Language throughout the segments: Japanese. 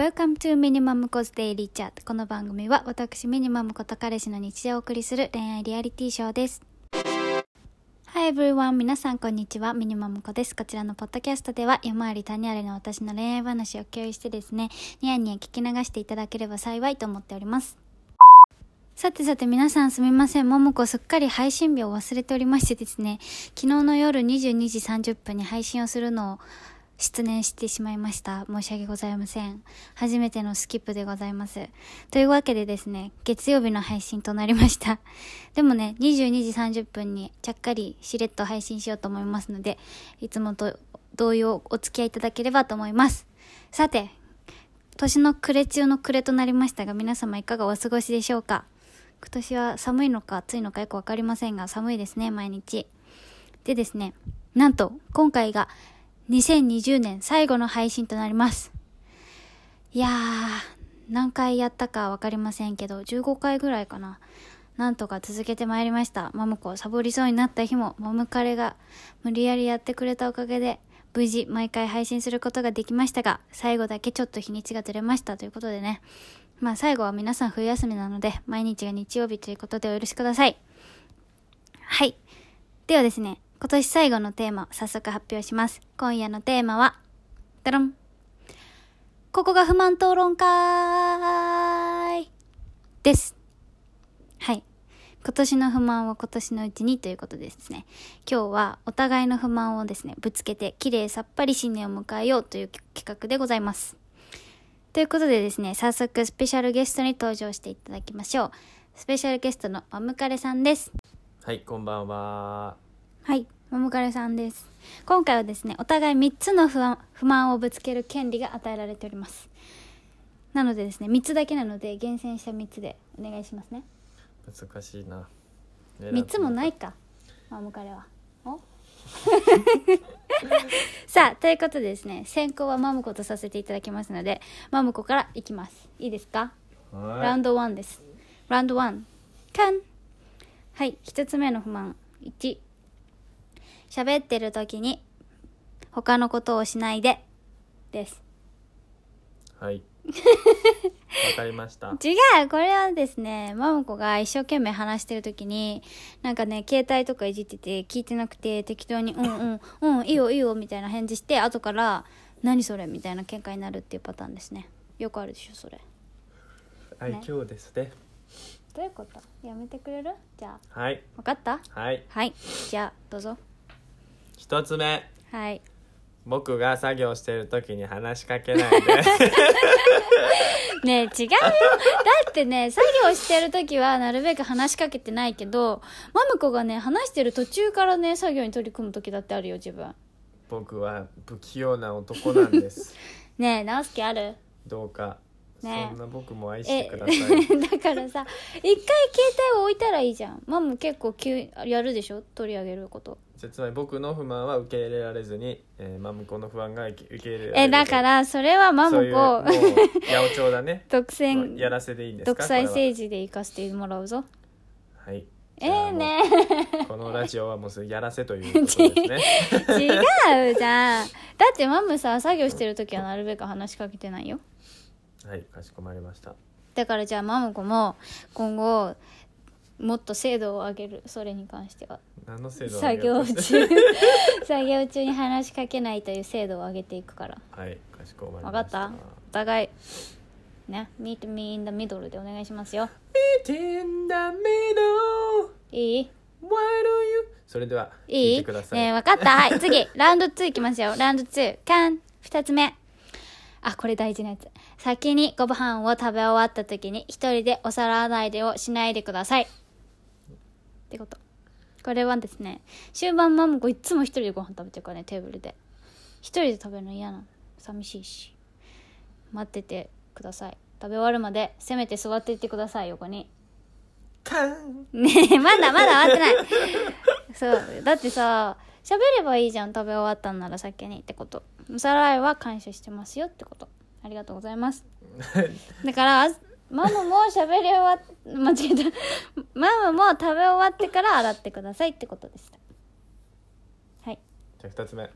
Welcome to Minimum Cause Daily Chat. この番組は私ミニマムこと彼氏の日常をお送りする恋愛リアリティショーです。Hi everyone. 皆さんこんにちは。ミニマムコです。こちらのポッドキャストでは山あり谷ありの私の恋愛話を共有してですねニヤニヤ聞き流していただければ幸いと思っております。さてさて皆さんすみません。ももこすっかり配信日を忘れておりましてですね、昨日の夜22時30分に配信をするのを失念してしまいました。申し訳ございません。初めてのスキップでございます。というわけでですね、月曜日の配信となりました。でもね、22時30分にちゃっかりしれっと配信しようと思いますので、いつもと同様お付き合いいただければと思います。さて、年の暮れ中の暮れとなりましたが、皆様いかがお過ごしでしょうか？今年は寒いのか暑いのかよくわかりませんが、寒いですね、毎日。でですね、なんと、今回が2020年最後の配信となります。いやー、何回やったかわかりませんけど、15回ぐらいかな。なんとか続けてまいりました。マムコサボりそうになった日も、マムカレが無理やりやってくれたおかげで、無事毎回配信することができましたが、最後だけちょっと日にちがずれましたということでね。まあ最後は皆さん冬休みなので、毎日が日曜日ということでお許しください。はい。ではですね、今年最後のテーマ、早速発表します。今夜のテーマは、ダラン。ここが不満討論会です。はい。今年の不満を今年のうちにということですね。今日はお互いの不満をですね、ぶつけて、綺麗さっぱり新年を迎えようという企画でございます。ということでですね、早速スペシャルゲストに登場していただきましょう。スペシャルゲストのマムカレさんです。はい、こんばんは。はい、マムカレさんです。今回はですね、お互い3つの不安不満をぶつける権利が与えられております。なのでですね、3つだけなので、厳選した3つでお願いしますね。難しいな。3つもないか、マムカレは。お？さあ、ということでですね、先行はマムコとさせていただきますので、マムコからいきます。いいですか？ラウンド。ド1です。ラウンド1。カンはい、一つ目の不満。1。喋ってる時に、他のことをしないで。です。はい。わかりました。違うこれはですね、マムコが一生懸命話してる時に、なんかね、携帯とかいじってて、聞いてなくて、適当に、うんうん、うん、いいよいいよ、みたいな返事して、後から、何それみたいな喧嘩になるっていうパターンですね。よくあるでしょ、それ。はい、ね今日ですね。どういうこと？やめてくれる？じゃあ、はい。わかった？はい。はい。じゃあ、どうぞ。一つ目。はい。僕が作業してる時に話しかけないで。ねえ、違うよ。だってね、作業してる時はなるべく話しかけてないけど、マムコがね、話してる途中からね、作業に取り組む時だってあるよ、自分。僕は不器用な男なんです。ねえ、直す気ある？どうか。ねそんな僕も愛してえ、ください。だからさ、一回携帯を置いたらいいじゃん。マム結構急、やるでしょ？取り上げること。じゃあつまり僕の不満は受け入れられずに、えー、マムコの不安が受け受け入れられる。え、だから、それはマムコ、八百長だね。独占、やらせでいいんですか？独裁政治で行かせてもらうぞ。はい。ええねこのラジオはもうやらせということですね。違うじゃん。だってマムさ、作業してる時はなるべく話しかけてないよ。はい、かしこまりました。だからじゃあマムコも今後もっと精度を上げるそれに関しては。何の制度を作業上げようとして中。作業中に話しかけないという精度を上げていくから。はい、かしこまりました。分かった？お互い。ね Meet me in the middle でお願いしますよ。Meet in the middle. いい？Why do you? それでは聞い？いいてください。ねえ分かった？はい次。ラウンド2いきますよ。ラウンド2カン2つ目あこれ大事なやつ。先にご飯を食べ終わった時に一人でお皿洗いでをしないでください。ってこと。これはですね終盤マムコいっつも一人でご飯食べてるからねテーブルで。一人で食べるの嫌なの。寂しいし。待っててください。食べ終わるまでせめて座っていってください横に。カン。ねえまだまだ終わってない。そう。だってさ喋ればいいじゃん食べ終わったんなら先にってことお皿洗いは感謝してますよってこと。ありがとうございます。だからあママも喋り終わっ間違えた。ママも食べ終わってから洗ってくださいってことでした。はい。じゃあ2つ目。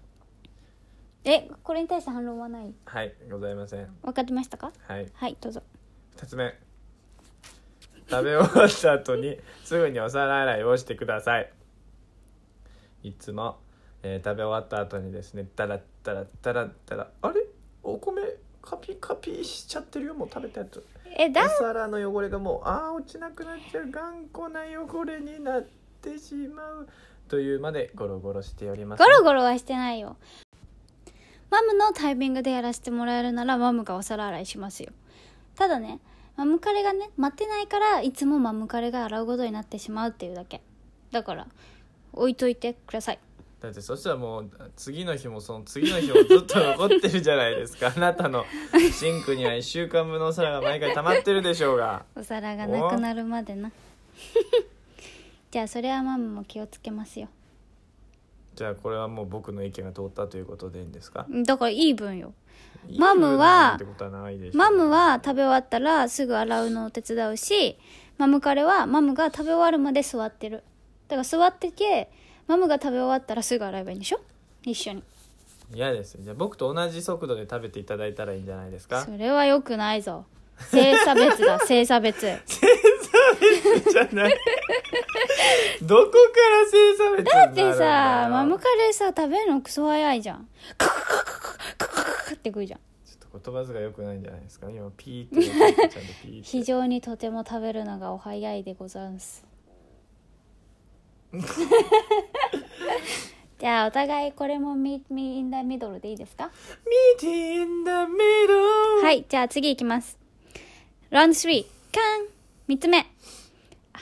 えこれに対して反論はない？はいございません。分かりましたか？はい。はいどうぞ。2つ目。食べ終わった後にすぐにお皿洗いをしてください。いつも、えー食べ終わった後にですねタラッタラッタラッタラあれ？お米カピカピしちゃってるよもう食べたやつ。えだお皿の汚れがもうあー落ちなくなっちゃう。頑固な汚れになってしまう。というまでゴロゴロしております。ゴロゴロはしてないよ。マムのタイミングでやらせてもらえるならマムがお皿洗いしますよ。ただねマムカレがね待ってないからいつもマムカレが洗うことになってしまうっていうだけ。だから置いといてくださいだってそしたらもう次の日もその次の日もずっと残ってるじゃないですか。あなたのシンクには1週間分のお皿が毎回溜まってるでしょうが。お皿がなくなるまでな。じゃあそれはマムも気をつけますよ。じゃあこれはもう僕の意見が通ったということでいいんですか？だからいい分よ。マムはマムは食べ終わったらすぐ洗うのを手伝うしマムカレはマムが食べ終わるまで座ってる。だから座ってけマムが食べ終わったらすぐ洗えばいいんでしょ？一緒に。嫌ですじゃあ僕と同じ速度で食べていただいたらいいんじゃないですか？それはよくないぞ。性差別だ 性差別。じゃない。どこから性差別だってさマムカレーさ食べるのクソ早いじゃん。カクカクカクカクカクってくるじゃん。ちょっと言葉遣い良くないんじゃないですか？今ピーって。非常にとても食べるのがお早いでござんす じゃあお互いこれもミミインダミドルでいいですか？Meet in the middle はいじゃあ次いきます。ラウンド3カン3つ目。あ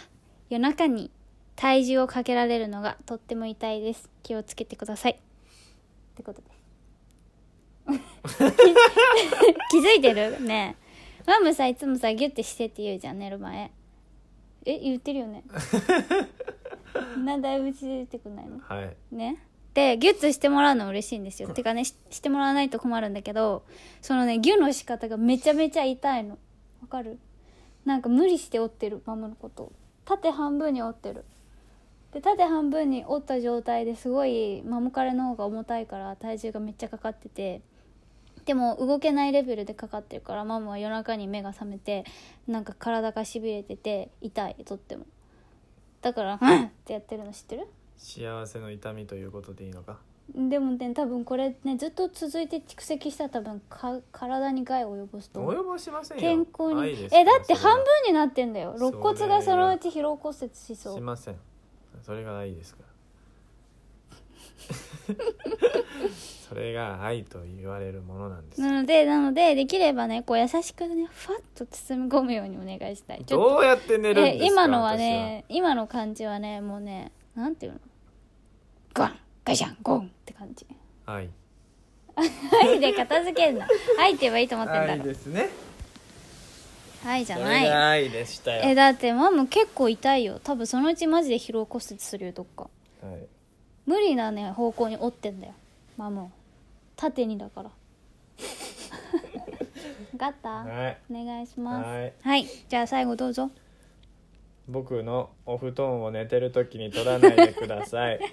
夜中に体重をかけられるのがとっても痛いです。気をつけてください。ってことで。す 気づいてる？ねえ。マムさいつもさギュッてしてって言うじゃん寝る前え言ってるよね。なんで相打ち出てくんないの？はい。ね。でギュッとしてもらうの嬉しいんですよ。てかねししてもらわないと困るんだけどそのねギュの仕方がめちゃめちゃ痛いの。わかる？なんか無理して折ってる。ママのこと。を縦半分に折ってる。で縦半分に折った状態ですごいマムカレの方が重たいから体重がめっちゃかかっててでも動けないレベルでかかってるからママは夜中に目が覚めてなんか体がしびれてて痛いとっても。だから「うん!」ってやってるの知ってる？幸せの痛みということでいいのか？でもね多分これねずっと続いて蓄積したら多分か体に害を及ぼすと及ぼしませんよ。健康に。えだって半分になってんだよ。肋骨がそのうち疲労骨折しそう。しません。それが愛ですから それが愛と言われるものなんですなのでなのでできればねこう優しくねファッと包み込むようにお願いしたい。ちょっどうやって寝とるんですかえ今のはね今の感じはねもうねなんていうの？ゴンガシャンゴンって感じ。私は愛 はいで片付けんな。はいって言えばいいと思ってんだろ。愛ですね。はいじゃそない愛でしたよ。えだってマム結構痛いよ。多分そのうちマジで疲労骨折するよどっか。はい無理なね方向に折ってんだよ。マムを。縦にだから。分かった、はい。お願いします。はい。はい。じゃあ最後どうぞ。僕のお布団を寝てる時に取らないでください。取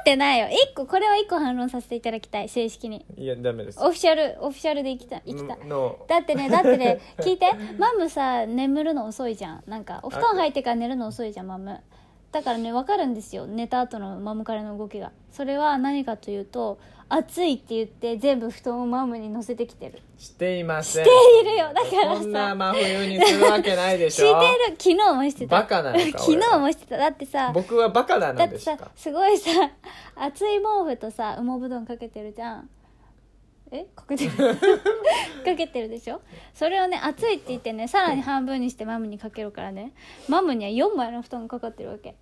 ってないよ。一個これは一個反論させていただきたい。正式に。いやダメです。オフィシャルオフィシャルで生きた生きた。のだってねだってね 聞いて。マムさ眠るの遅いじゃん。なんかお布団入ってから寝るの遅いじゃんマムだからね分かるんですよ。寝た後のマムカレの動きが。それは何かというと暑いって言って全部布団をマムに乗せてきてる。していません。しているよ。だからさこんな真冬にするわけないでししてょる。昨日もしてた。バカなのか昨日もしてた。だってさ僕はバカなだってさのでしたすごいさ熱い毛布とさ羽毛布団かけてるじゃんえかけてる。かけてるでしょ？それをね暑いって言ってねさらに半分にしてマムにかけるからね。マムには4枚の布団がかかってるわけ。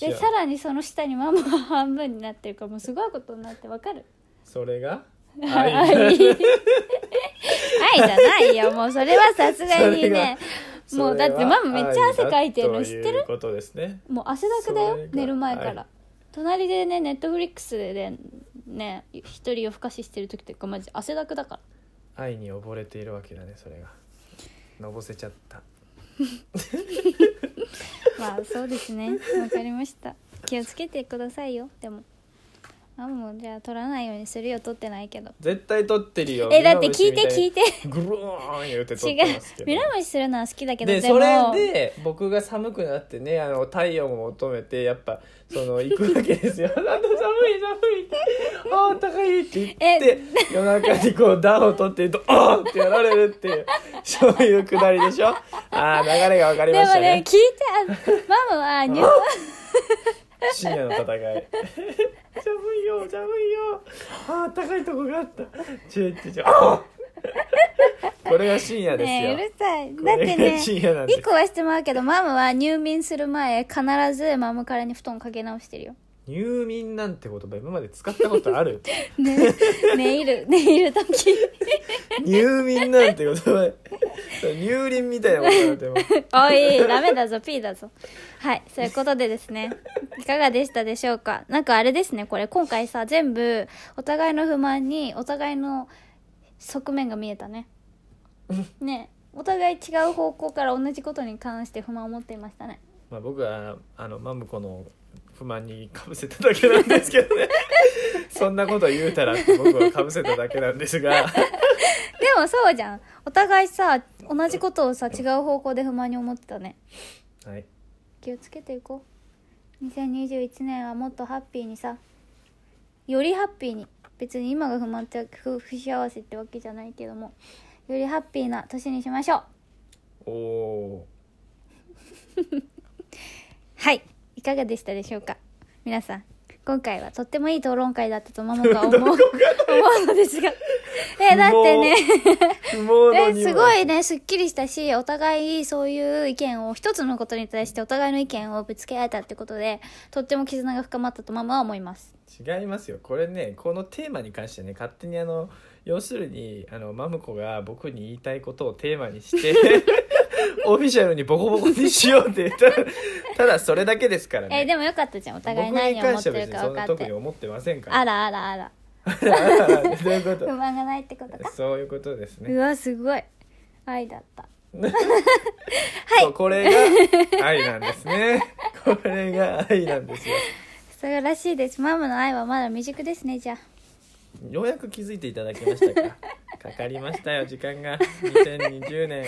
でさらにその下にマムが半分になってるからもうすごいことになってわかる。それが？愛。愛 愛じゃないよ。もうそれはさすがにね。もうだってマムめっちゃ汗かいてるの知ってる？もう汗だくだよ。寝る前から、はい隣でねネットフリックスでね一人夜更かししてる時とかマジ汗だくだから。愛に溺れているわけだねそれが。のぼせちゃった。まあそうですね。わかりました。気をつけてくださいよでもあもうじゃあ撮らないようにするよ。撮ってないけど。絶対撮ってるよ。えだって聞いて聞いて。グローン言うて撮っ違うてますけど。ミラムシするのは好きだけどででも。それで僕が寒くなってねあの体温を求めてやっぱその行くわけですよ「なんだ寒い寒い」って「ああ高い」って言って夜中にこう暖を取ってると「ああ!」ってやられるっていう そういうくだりでしょ？ああ流れが分かりでもましたね。ね聞いてあママは 入深夜の戦い。寒いよ寒いよ。ああ高いとこがあった。ちょちょちょああこれが深夜ですよ、ねえうるさい。だってね深夜なんです。一個はしてもらうけどママは入眠する前必ずマムからに布団かけ直してるよ。入眠なんて言葉今まで使ったことある？ね寝る寝る時。入眠なんて言葉入林みたいなことになっても おいダメだぞ P だぞ。はいそういうことでですね。いかがでしたでしょうか？なんかあれですねこれ今回さ全部お互いの不満にお互いの側面が見えたね。ねお互い違う方向から同じことに関して不満を持っていましたね。まあ僕はあのマムコの不満にかぶせただけなんですけどね。そんなこと言うたらって僕はかぶせただけなんですが。でもそうじゃん。お互いさ同じことをさ違う方向で不満に思ってたね。はい。気をつけていこう。2021年はもっとハッピーにさよりハッピーに。別に今が不満って不不幸せってわけじゃないけどもよりハッピーな年にしましょう。おお はい。いかがでしたでしょうか？皆さん今回はとってもいい討論会だったとママが思う。思うのですが えだってね。えすごいねすっきりしたしお互いそういう意見を一つのことに対してお互いの意見をぶつけ合えたってことでとっても絆が深まったとママは思います。違いますよ。これねこのテーマに関してね勝手にあの要するにあのマムコが僕に言いたいことをテーマにしてオフィシャルにボコボコにしようって言ったらただそれだけですからね。えでもよかったじゃん。お互い何を思ってるか分かって。特に思ってませんから。あらあらあら。そ ういうこと？不満がないってこと？かそういうことですね。うわすごい。愛だった。そうこれが愛なんですね。これが愛なんですよ。素晴らしいです。ママの愛はまだ未熟ですねじゃあ。ようやく気づいていただきましたか？かかりましたよ時間が。2020年。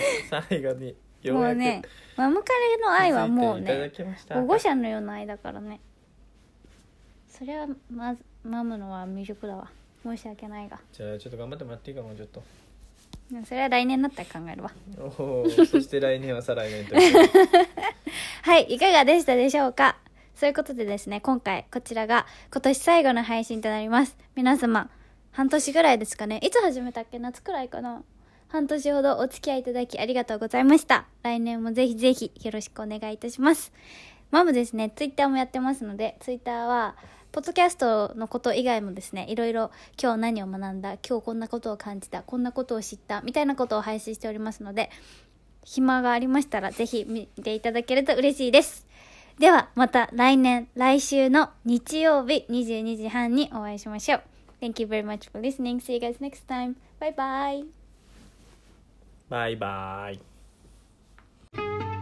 最後にようやくもうねマムカレの愛はもう気づいていただねきました保護者のような愛だからね。それはまずマムのは未熟だわ。申し訳ないが。じゃあちょっと頑張ってもらっていいかもうちょっと。うんそれは来年になったら考えるわ。おお そして来年は再来年という はい、いかがでしたでしょうか？そういうことでですね、今回こちらが今年最後の配信となります。皆様、半年ぐらいですかね。いつ始めたっけ？夏くらいかな半年ほどお付き合いいただきありがとうございました。来年もぜひぜひよろしくお願いいたします。マムですね、ツイッターもやってますので、ツイッターは、ポッドキャストのこと以外もですね、いろいろ今日何を学んだ、今日こんなことを感じた、こんなことを知った、みたいなことを配信しておりますので、暇がありましたらぜひ見ていただけると嬉しいです。ではまた来年、来週の日曜日22時半にお会いしましょう。Thank you very much for listening. See you guys next time. Bye bye. バイバイ。